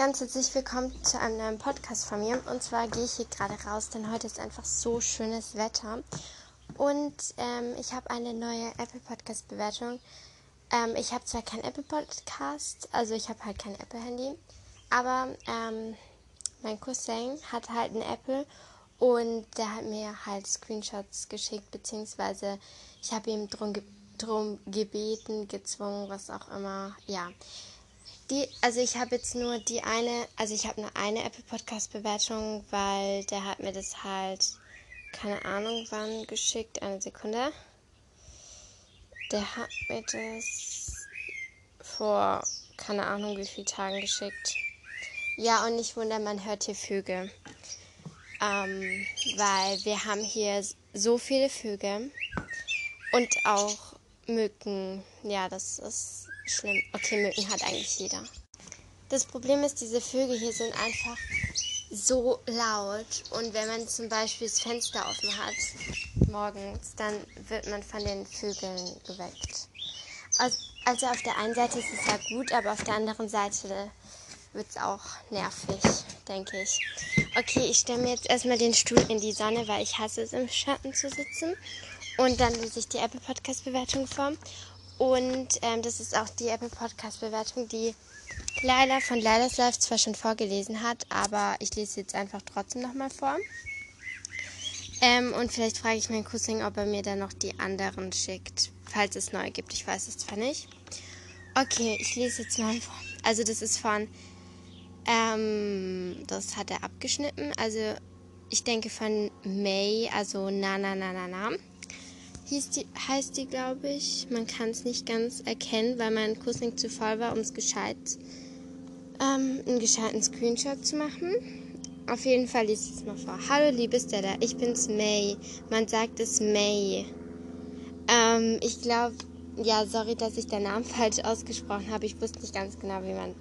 ganz herzlich willkommen zu einem neuen Podcast von mir. Und zwar gehe ich hier gerade raus, denn heute ist einfach so schönes Wetter. Und ähm, ich habe eine neue Apple Podcast Bewertung. Ähm, ich habe zwar kein Apple Podcast, also ich habe halt kein Apple Handy, aber ähm, mein Cousin hat halt ein Apple und der hat mir halt Screenshots geschickt, beziehungsweise ich habe ihm drum, ge drum gebeten, gezwungen, was auch immer. Ja, die, also ich habe jetzt nur die eine, also ich habe nur eine Apple Podcast Bewertung, weil der hat mir das halt, keine Ahnung wann geschickt. Eine Sekunde. Der hat mir das vor, keine Ahnung wie vielen Tagen geschickt. Ja, und nicht wundern, man hört hier Vögel. Ähm, weil wir haben hier so viele Vögel und auch Mücken. Ja, das ist schlimm. Okay, Mücken hat eigentlich jeder. Das Problem ist, diese Vögel hier sind einfach so laut. Und wenn man zum Beispiel das Fenster offen hat, morgens, dann wird man von den Vögeln geweckt. Also auf der einen Seite ist es ja gut, aber auf der anderen Seite wird es auch nervig, denke ich. Okay, ich stelle mir jetzt erstmal den Stuhl in die Sonne, weil ich hasse es, im Schatten zu sitzen. Und dann lese ich die Apple Podcast Bewertung vor. Und ähm, das ist auch die Apple Podcast Bewertung, die Laila von Lailas Live zwar schon vorgelesen hat, aber ich lese jetzt einfach trotzdem nochmal vor. Ähm, und vielleicht frage ich meinen Cousin, ob er mir dann noch die anderen schickt, falls es neue gibt. Ich weiß es zwar nicht. Okay, ich lese jetzt mal vor. Also das ist von, ähm, das hat er abgeschnitten. Also ich denke von May, also na na na na na hieß die, heißt die, glaube ich. Man kann es nicht ganz erkennen, weil mein nicht zu voll war, um es gescheit, ähm, einen gescheiten Screenshot zu machen. Auf jeden Fall liest ich es mal vor. Hallo, liebes Dada, ich bin's May. Man sagt es May. Ähm, ich glaube, ja, sorry, dass ich den Namen falsch ausgesprochen habe. Ich wusste nicht ganz genau, wie man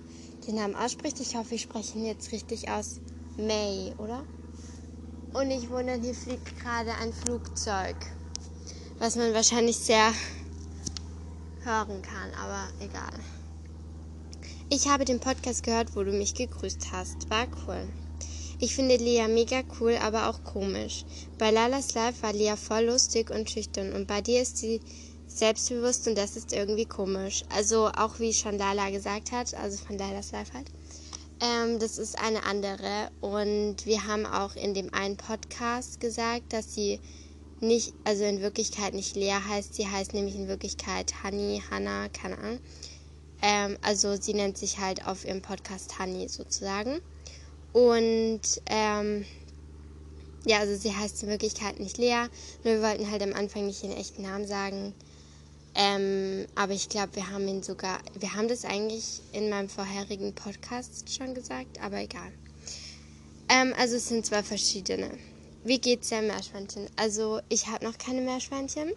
den Namen ausspricht. Ich hoffe, ich spreche ihn jetzt richtig aus. May, oder? Und ich wundere, hier fliegt gerade ein Flugzeug was man wahrscheinlich sehr hören kann, aber egal. Ich habe den Podcast gehört, wo du mich gegrüßt hast. War cool. Ich finde Lea mega cool, aber auch komisch. Bei Lalas Live war Lea voll lustig und schüchtern und bei dir ist sie selbstbewusst und das ist irgendwie komisch. Also auch wie schon Lala gesagt hat, also von Lalas Live halt. Ähm, das ist eine andere und wir haben auch in dem einen Podcast gesagt, dass sie nicht, also in Wirklichkeit nicht Lea heißt, sie heißt nämlich in Wirklichkeit Honey, Hannah, keine Ahnung. Ähm, also sie nennt sich halt auf ihrem Podcast Honey sozusagen. Und ähm, ja, also sie heißt in Wirklichkeit nicht Lea, nur wir wollten halt am Anfang nicht ihren echten Namen sagen. Ähm, aber ich glaube, wir haben ihn sogar, wir haben das eigentlich in meinem vorherigen Podcast schon gesagt, aber egal. Ähm, also es sind zwei verschiedene. Wie geht's der Meerschweinchen? Also, ich habe noch keine Meerschweinchen.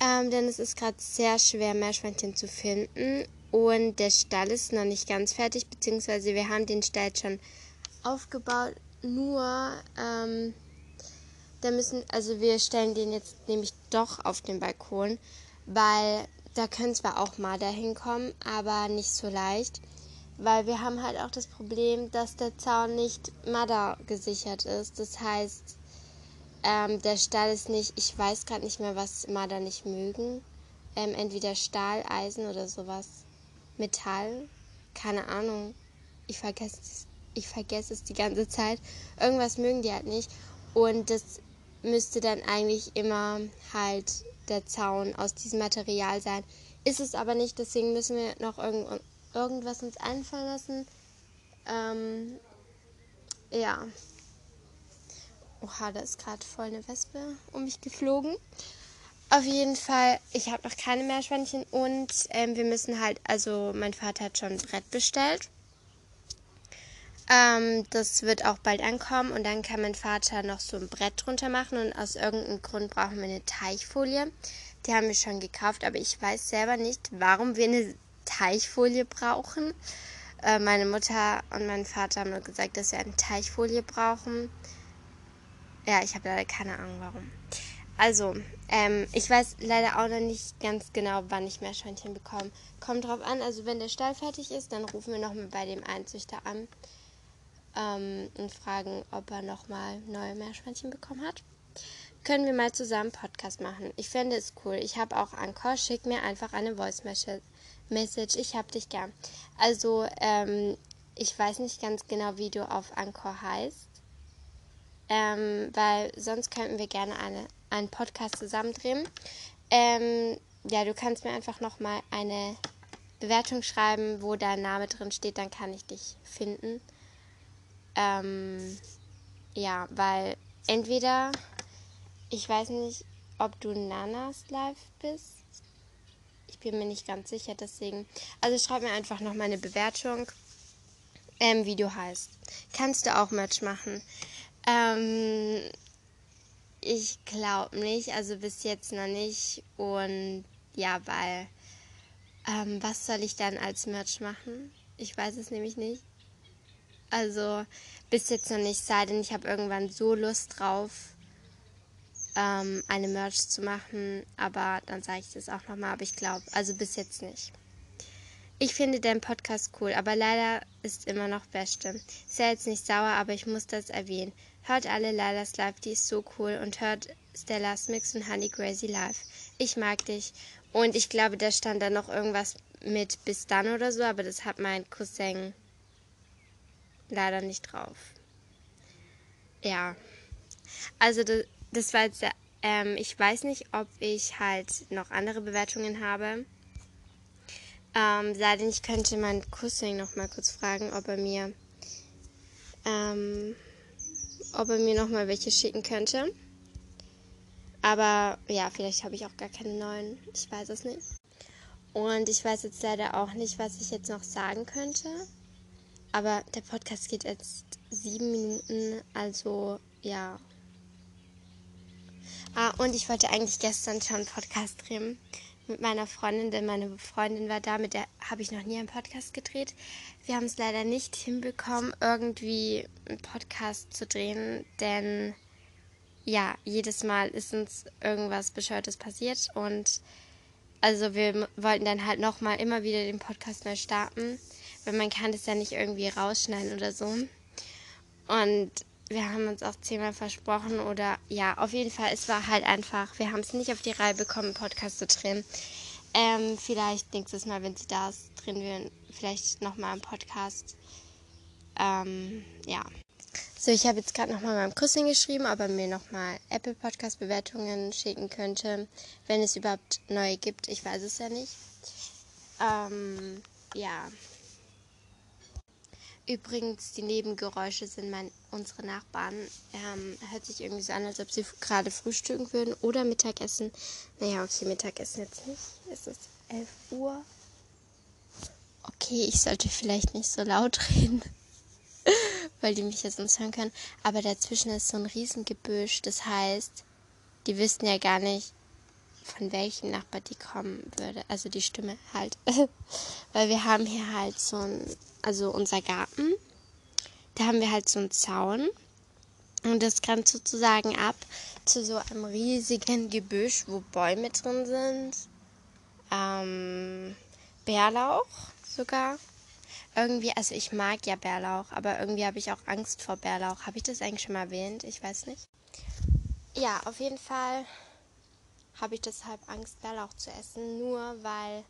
Ähm, denn es ist gerade sehr schwer, Meerschweinchen zu finden. Und der Stall ist noch nicht ganz fertig, beziehungsweise wir haben den Stall schon aufgebaut. Nur, ähm, da müssen, also wir stellen den jetzt nämlich doch auf den Balkon, weil da können zwar auch Marder hinkommen, aber nicht so leicht. Weil wir haben halt auch das Problem, dass der Zaun nicht Marder gesichert ist. Das heißt, ähm, der Stall ist nicht, ich weiß gerade nicht mehr, was Marder nicht mögen. Ähm, entweder Stahl, Eisen oder sowas. Metall, keine Ahnung. Ich vergesse es, ich vergesse es die ganze Zeit. Irgendwas mögen die halt nicht. Und das müsste dann eigentlich immer halt der Zaun aus diesem Material sein. Ist es aber nicht, deswegen müssen wir noch irgend irgendwas uns einfallen lassen. Ähm, ja. Oha, da ist gerade voll eine Wespe um mich geflogen. Auf jeden Fall, ich habe noch keine Meerschweinchen und ähm, wir müssen halt, also mein Vater hat schon ein Brett bestellt. Ähm, das wird auch bald ankommen und dann kann mein Vater noch so ein Brett drunter machen und aus irgendeinem Grund brauchen wir eine Teichfolie. Die haben wir schon gekauft, aber ich weiß selber nicht, warum wir eine Teichfolie brauchen. Äh, meine Mutter und mein Vater haben nur gesagt, dass wir eine Teichfolie brauchen. Ja, ich habe leider keine Ahnung warum. also, ähm, ich weiß leider auch noch nicht ganz genau, wann ich Meerschweinchen bekomme. Kommt drauf an, also wenn der Stall fertig ist, dann rufen wir nochmal bei dem Einzüchter an ähm, und fragen, ob er nochmal neue Meerschweinchen bekommen hat. Können wir mal zusammen Podcast machen. Ich fände es cool. Ich habe auch Anchor. Schick mir einfach eine Voice Message. Ich hab dich gern. Also, ähm, ich weiß nicht ganz genau, wie du auf Anchor heißt. Ähm, weil sonst könnten wir gerne eine, einen Podcast zusammendrehen. Ähm, ja, du kannst mir einfach nochmal eine Bewertung schreiben, wo dein Name drin steht, dann kann ich dich finden. Ähm, ja, weil entweder, ich weiß nicht, ob du Nanas Live bist. Ich bin mir nicht ganz sicher, deswegen. Also schreib mir einfach noch mal eine Bewertung, ähm, wie du heißt. Kannst du auch Match machen. Ähm, ich glaube nicht, also bis jetzt noch nicht. Und ja, weil, ähm, was soll ich dann als Merch machen? Ich weiß es nämlich nicht. Also bis jetzt noch nicht, sei denn ich habe irgendwann so Lust drauf, ähm, eine Merch zu machen. Aber dann sage ich das auch nochmal. Aber ich glaube, also bis jetzt nicht. Ich finde den Podcast cool, aber leider ist immer noch Beste. Sei jetzt nicht sauer, aber ich muss das erwähnen. Hört alle Lilas Live, die ist so cool. Und hört Stellas Mix und Honey Crazy Live. Ich mag dich. Und ich glaube, da stand da noch irgendwas mit bis dann oder so, aber das hat mein Cousin leider nicht drauf. Ja. Also das, das war jetzt, ähm, ich weiß nicht, ob ich halt noch andere Bewertungen habe. Ähm, sei denn, ich könnte meinen Cousin noch mal kurz fragen, ob er mir, ähm, ob er mir noch mal welche schicken könnte. Aber ja, vielleicht habe ich auch gar keine neuen. Ich weiß es nicht. Und ich weiß jetzt leider auch nicht, was ich jetzt noch sagen könnte. Aber der Podcast geht jetzt sieben Minuten, also ja. Ah, und ich wollte eigentlich gestern schon einen Podcast drehen mit meiner Freundin, denn meine Freundin war da, mit der habe ich noch nie einen Podcast gedreht. Wir haben es leider nicht hinbekommen, irgendwie einen Podcast zu drehen, denn ja, jedes Mal ist uns irgendwas Bescheuertes passiert und also wir wollten dann halt nochmal immer wieder den Podcast neu starten weil man kann das ja nicht irgendwie rausschneiden oder so. Und wir haben uns auch zehnmal versprochen oder ja, auf jeden Fall, es war halt einfach, wir haben es nicht auf die Reihe bekommen, einen Podcast zu drehen. Ähm, vielleicht nächstes Mal, wenn sie da ist, drehen wir vielleicht nochmal einen Podcast. Ähm, ja. So, ich habe jetzt gerade nochmal meinem Cousin geschrieben, ob er mir nochmal Apple Podcast Bewertungen schicken könnte, wenn es überhaupt neue gibt. Ich weiß es ja nicht. Ähm, ja. Übrigens, die Nebengeräusche sind mein, unsere Nachbarn. Ähm, hört sich irgendwie so an, als ob sie gerade frühstücken würden oder Mittagessen. Naja, okay, Mittagessen jetzt nicht. Es ist 11 Uhr. Okay, ich sollte vielleicht nicht so laut reden, weil die mich jetzt sonst hören können. Aber dazwischen ist so ein Riesengebüsch. Das heißt, die wüssten ja gar nicht, von welchem Nachbar die kommen würde. Also die Stimme halt. weil wir haben hier halt so ein also unser Garten, da haben wir halt so einen Zaun. Und das grenzt sozusagen ab zu so einem riesigen Gebüsch, wo Bäume drin sind. Ähm, Bärlauch sogar. Irgendwie, also ich mag ja Bärlauch, aber irgendwie habe ich auch Angst vor Bärlauch. Habe ich das eigentlich schon mal erwähnt? Ich weiß nicht. Ja, auf jeden Fall habe ich deshalb Angst, Bärlauch zu essen, nur weil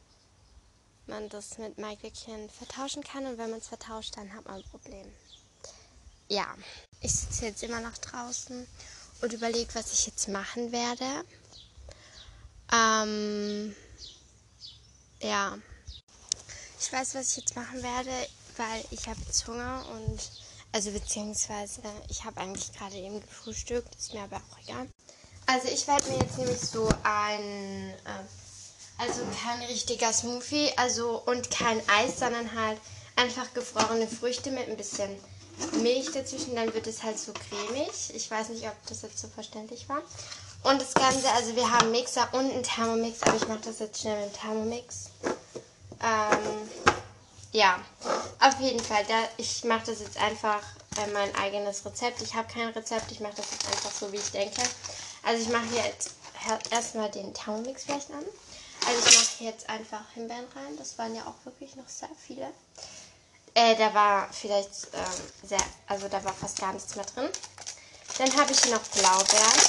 man das mit Maiglöckchen vertauschen kann und wenn man es vertauscht, dann hat man ein Problem. Ja, ich sitze jetzt immer noch draußen und überlege, was ich jetzt machen werde. Ähm, ja, ich weiß, was ich jetzt machen werde, weil ich habe jetzt Hunger und also beziehungsweise ich habe eigentlich gerade eben gefrühstückt, ist mir aber auch egal. Also ich werde mir jetzt nämlich so ein äh, also kein richtiger Smoothie, also und kein Eis, sondern halt einfach gefrorene Früchte mit ein bisschen Milch dazwischen. Dann wird es halt so cremig. Ich weiß nicht, ob das jetzt so verständlich war. Und das Ganze, also wir haben Mixer und einen Thermomix, aber ich mache das jetzt schnell mit dem Thermomix. Ähm, ja, auf jeden Fall. Da, ich mache das jetzt einfach äh, mein eigenes Rezept. Ich habe kein Rezept, ich mache das jetzt einfach so, wie ich denke. Also ich mache jetzt erstmal den Thermomix vielleicht an. Also ich mache jetzt einfach Himbeeren rein. Das waren ja auch wirklich noch sehr viele. Äh, da war vielleicht ähm, sehr, also da war fast gar nichts mehr drin. Dann habe ich hier noch Blaubeeren.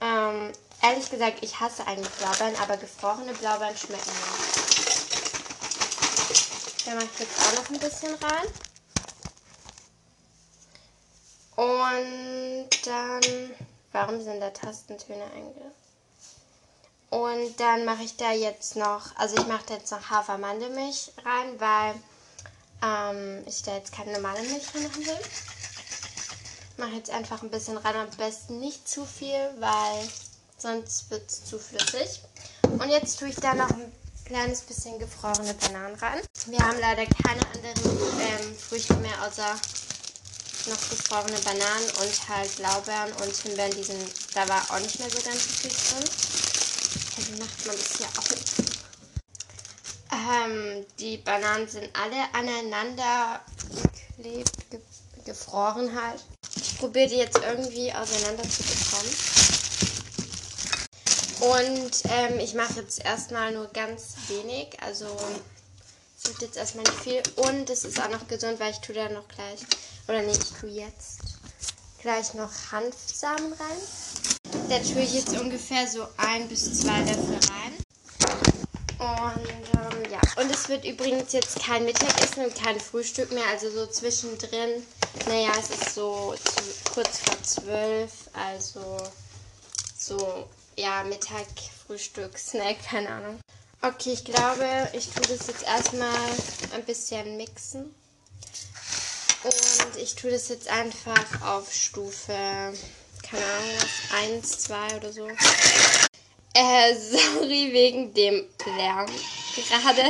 Ähm, ehrlich gesagt, ich hasse eigentlich Blaubeeren, aber gefrorene Blaubeeren schmecken mir. Da mache ich jetzt auch noch ein bisschen rein. Und dann, warum sind da Tastentöne einge? Und dann mache ich da jetzt noch, also ich mache da jetzt noch Hafermandelmilch rein, weil ähm, ich da jetzt keine normale Milch machen will. Ich mache jetzt einfach ein bisschen rein, am besten nicht zu viel, weil sonst wird es zu flüssig. Und jetzt tue ich da noch ein kleines bisschen gefrorene Bananen rein. Wir haben leider keine anderen ähm, Früchte mehr, außer noch gefrorene Bananen und halt Blaubeeren und Himbeeren. Die sind, da war auch nicht mehr so ganz viel drin. Wie macht man das hier? Ähm, die Bananen sind alle aneinander geklebt, ge gefroren halt. Ich probiere die jetzt irgendwie auseinander zu bekommen. Und ähm, ich mache jetzt erstmal nur ganz wenig. Also es wird jetzt erstmal nicht viel. Und es ist auch noch gesund, weil ich tue da noch gleich, oder nee, ich tue jetzt gleich noch Hanfsamen rein. Da tue ich jetzt ungefähr so ein bis zwei Löffel rein. Und ähm, ja, und es wird übrigens jetzt kein Mittagessen und kein Frühstück mehr, also so zwischendrin. Naja, es ist so zu, kurz vor zwölf, also so, ja, Mittag, Frühstück, Snack, keine Ahnung. Okay, ich glaube, ich tue das jetzt erstmal ein bisschen mixen. Und ich tue das jetzt einfach auf Stufe, keine Ahnung, was, 1, 2 oder so. Äh, sorry wegen dem Lärm gerade.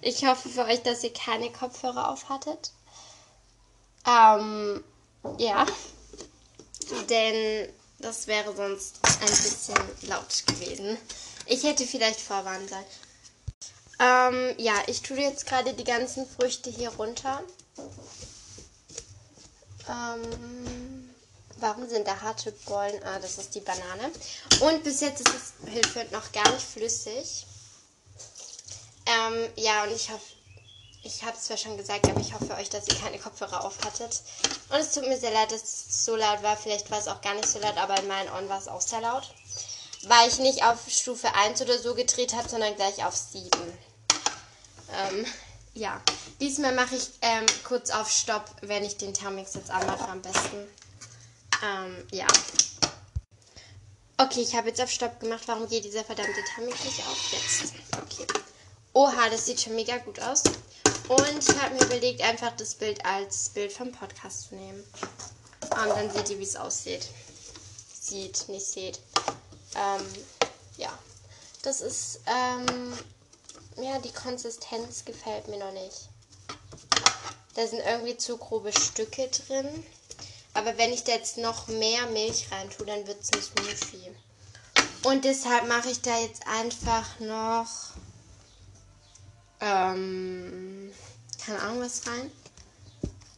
Ich hoffe für euch, dass ihr keine Kopfhörer auf hattet. Ähm, ja. Denn das wäre sonst ein bisschen laut gewesen. Ich hätte vielleicht vorwarnen sollen. Ähm, ja, ich tue jetzt gerade die ganzen Früchte hier runter. Ähm, Warum sind da harte Bollen? Ah, das ist die Banane. Und bis jetzt ist es Hilfe noch gar nicht flüssig. Ähm, ja, und ich hoffe, ich habe es zwar schon gesagt, aber ich hoffe euch, dass ihr keine Kopfhörer auf hattet. Und es tut mir sehr leid, dass es so laut war. Vielleicht war es auch gar nicht so laut, aber in meinen Ohren war es auch sehr laut. Weil ich nicht auf Stufe 1 oder so gedreht habe, sondern gleich auf 7. Ähm, ja. Diesmal mache ich ähm, kurz auf Stopp, wenn ich den Thermix jetzt anmache am besten. Ähm, ja. Okay, ich habe jetzt auf Stopp gemacht. Warum geht dieser verdammte Thermik nicht auf? Jetzt. Okay. Oha, das sieht schon mega gut aus. Und ich habe mir überlegt, einfach das Bild als Bild vom Podcast zu nehmen. Und dann seht ihr, wie es aussieht. Sieht, nicht seht. Ähm, ja. Das ist, ähm, ja, die Konsistenz gefällt mir noch nicht. Da sind irgendwie zu grobe Stücke drin. Aber wenn ich da jetzt noch mehr Milch rein tue, dann wird es ein Smoothie. Und deshalb mache ich da jetzt einfach noch, ähm, keine Ahnung was rein.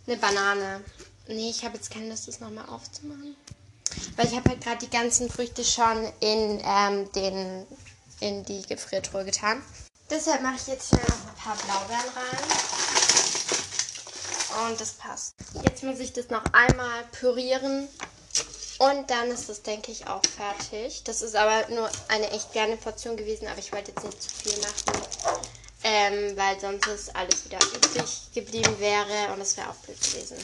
Eine Banane. Nee, ich habe jetzt keine Lust, das nochmal aufzumachen. Weil ich habe halt gerade die ganzen Früchte schon in, ähm, den, in die Gefriertruhe getan. Deshalb mache ich jetzt schnell noch ein paar Blaubeeren rein. Und das passt. Jetzt muss ich das noch einmal pürieren. Und dann ist das, denke ich, auch fertig. Das ist aber nur eine echt kleine Portion gewesen, aber ich wollte jetzt nicht zu viel machen. Ähm, weil sonst ist alles wieder übrig geblieben wäre und es wäre auch blöd gewesen.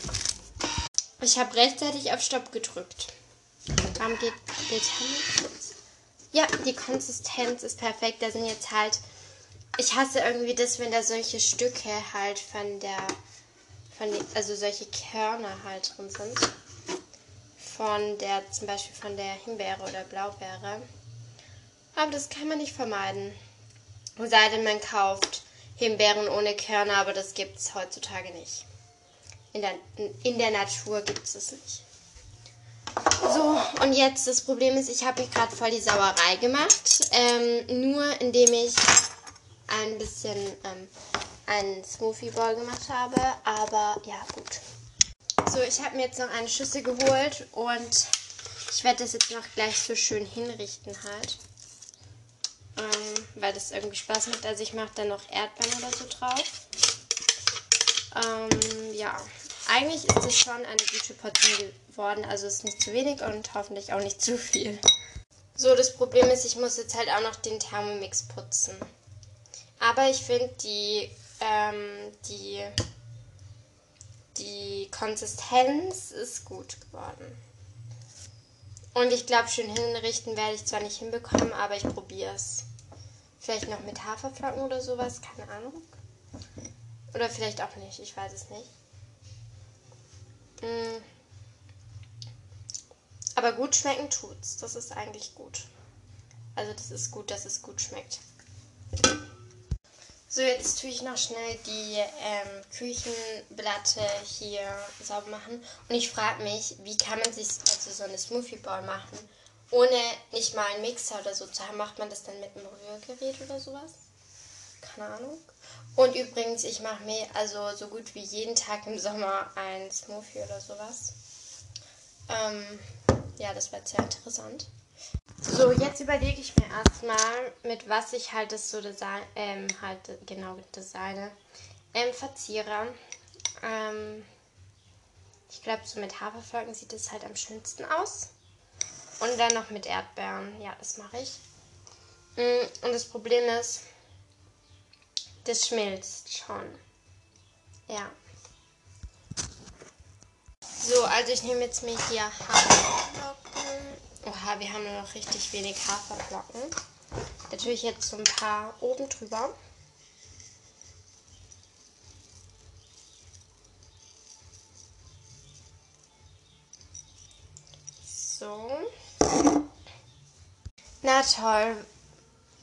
Ich habe rechtzeitig auf Stopp gedrückt. Warum geht jetzt? Ja, die Konsistenz ist perfekt. Da sind jetzt halt. Ich hasse irgendwie das, wenn da solche Stücke halt von der also solche Körner halt drin sind. Von der, zum Beispiel von der Himbeere oder Blaubeere. Aber das kann man nicht vermeiden. Sei denn, man kauft Himbeeren ohne Körner, aber das gibt es heutzutage nicht. In der, in der Natur gibt es es nicht. So, und jetzt das Problem ist, ich habe hier gerade voll die Sauerei gemacht. Ähm, nur indem ich ein bisschen ähm, einen Smoothie Ball gemacht habe. Aber ja, gut. So, ich habe mir jetzt noch eine Schüssel geholt und ich werde das jetzt noch gleich so schön hinrichten halt. Ähm, weil das irgendwie Spaß macht. Also ich mache dann noch Erdbeeren oder so drauf. Ähm, ja, eigentlich ist es schon eine gute Portion geworden. Also ist nicht zu wenig und hoffentlich auch nicht zu viel. So, das Problem ist, ich muss jetzt halt auch noch den Thermomix putzen. Aber ich finde die, ähm, die, die Konsistenz ist gut geworden. Und ich glaube, schön hinrichten werde ich zwar nicht hinbekommen, aber ich probiere es. Vielleicht noch mit Haferflocken oder sowas, keine Ahnung. Oder vielleicht auch nicht, ich weiß es nicht. Mm. Aber gut schmecken tut's. Das ist eigentlich gut. Also das ist gut, dass es gut schmeckt. So, jetzt tue ich noch schnell die ähm, Küchenplatte hier sauber machen. Und ich frage mich, wie kann man sich also so eine Smoothie Bowl machen, ohne nicht mal einen Mixer oder so zu haben? Macht man das dann mit einem Rührgerät oder sowas? Keine Ahnung. Und übrigens, ich mache mir also so gut wie jeden Tag im Sommer ein Smoothie oder sowas. Ähm, ja, das wird sehr interessant. So, jetzt überlege ich mir erstmal, mit was ich halt das so design, ähm, halt genau designe. Ähm, verziere. Ähm, ich glaube, so mit Haferflocken sieht es halt am schönsten aus. Und dann noch mit Erdbeeren. Ja, das mache ich. Mm, und das Problem ist, das schmilzt schon. Ja. So, also ich nehme jetzt mir hier Haferflocken. Oha, wir haben nur noch richtig wenig Haferflocken. Natürlich jetzt so ein paar oben drüber. So. Na toll.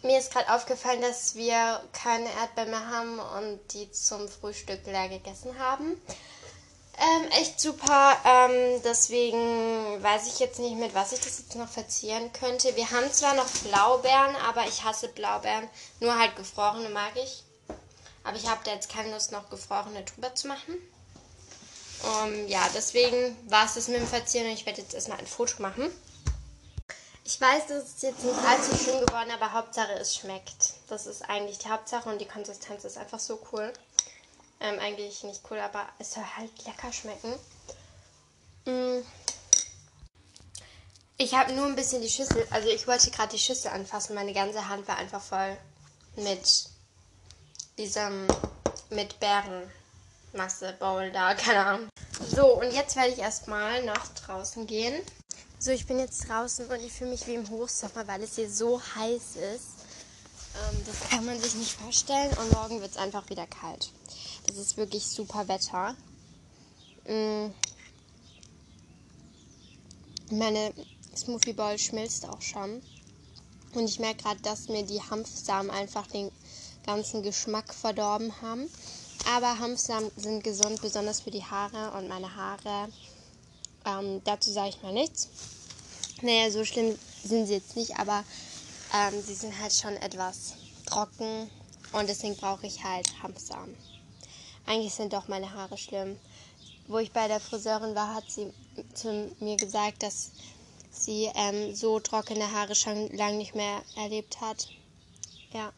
Mir ist gerade aufgefallen, dass wir keine Erdbeeren mehr haben und die zum Frühstück leer gegessen haben. Ähm, echt super. Ähm, deswegen weiß ich jetzt nicht, mit was ich das jetzt noch verzieren könnte. Wir haben zwar noch Blaubeeren, aber ich hasse Blaubeeren. Nur halt gefrorene mag ich. Aber ich habe da jetzt keine Lust, noch gefrorene drüber zu machen. Um, ähm, ja, deswegen war es das mit dem Verzieren und ich werde jetzt erstmal ein Foto machen. Ich weiß, das ist jetzt nicht allzu schön geworden, aber Hauptsache es schmeckt. Das ist eigentlich die Hauptsache und die Konsistenz ist einfach so cool. Ähm, eigentlich nicht cool, aber es soll halt lecker schmecken. Mm. Ich habe nur ein bisschen die Schüssel, also ich wollte gerade die Schüssel anfassen. Meine ganze Hand war einfach voll mit diesem, mit Bärenmasse, Bowl da, keine Ahnung. So, und jetzt werde ich erstmal nach draußen gehen. So, ich bin jetzt draußen und ich fühle mich wie im Hochsommer, weil es hier so heiß ist. Ähm, das kann man sich nicht vorstellen und morgen wird es einfach wieder kalt. Es ist wirklich super Wetter. Mm. Meine Smoothie Bowl schmilzt auch schon. Und ich merke gerade, dass mir die Hanfsamen einfach den ganzen Geschmack verdorben haben. Aber Hanfsamen sind gesund, besonders für die Haare und meine Haare. Ähm, dazu sage ich mal nichts. Naja, so schlimm sind sie jetzt nicht, aber ähm, sie sind halt schon etwas trocken und deswegen brauche ich halt Hanfsamen. Eigentlich sind doch meine Haare schlimm. Wo ich bei der Friseurin war, hat sie zu mir gesagt, dass sie ähm, so trockene Haare schon lange nicht mehr erlebt hat. Ja.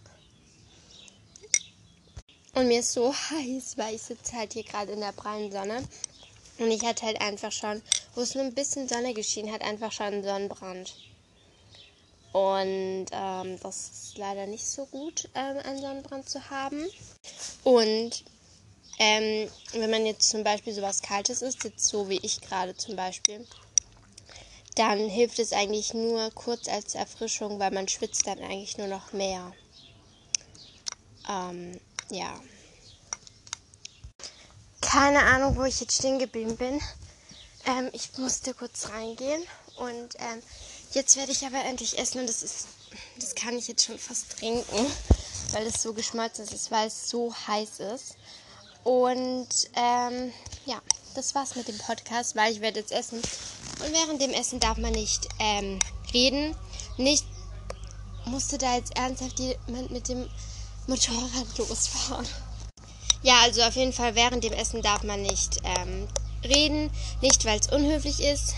Und mir ist so heiß, weil ich sitze halt hier gerade in der prallen Sonne. Und ich hatte halt einfach schon, wo es nur ein bisschen Sonne geschienen hat, einfach schon einen Sonnenbrand. Und ähm, das ist leider nicht so gut, ähm, einen Sonnenbrand zu haben. Und ähm, wenn man jetzt zum Beispiel sowas Kaltes isst, jetzt so wie ich gerade zum Beispiel, dann hilft es eigentlich nur kurz als Erfrischung, weil man schwitzt dann eigentlich nur noch mehr. Ähm, ja. Keine Ahnung, wo ich jetzt stehen geblieben bin. Ähm, ich musste kurz reingehen und ähm, jetzt werde ich aber endlich essen und das ist, das kann ich jetzt schon fast trinken, weil es so geschmolzen ist, weil es so heiß ist. Und ähm, ja, das war's mit dem Podcast, weil ich werde jetzt essen. Und während dem Essen darf man nicht ähm, reden. Nicht musste da jetzt ernsthaft jemand mit dem Motorrad losfahren. Ja, also auf jeden Fall während dem Essen darf man nicht ähm, reden. Nicht, weil es unhöflich ist,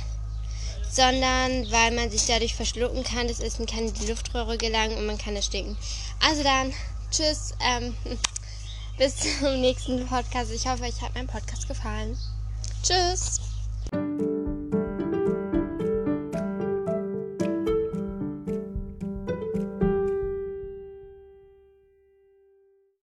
sondern weil man sich dadurch verschlucken kann. Das Essen kann in die Luftröhre gelangen und man kann es stinken. Also dann, tschüss. Ähm, bis zum nächsten Podcast. Ich hoffe, euch hat mein Podcast gefallen. Tschüss.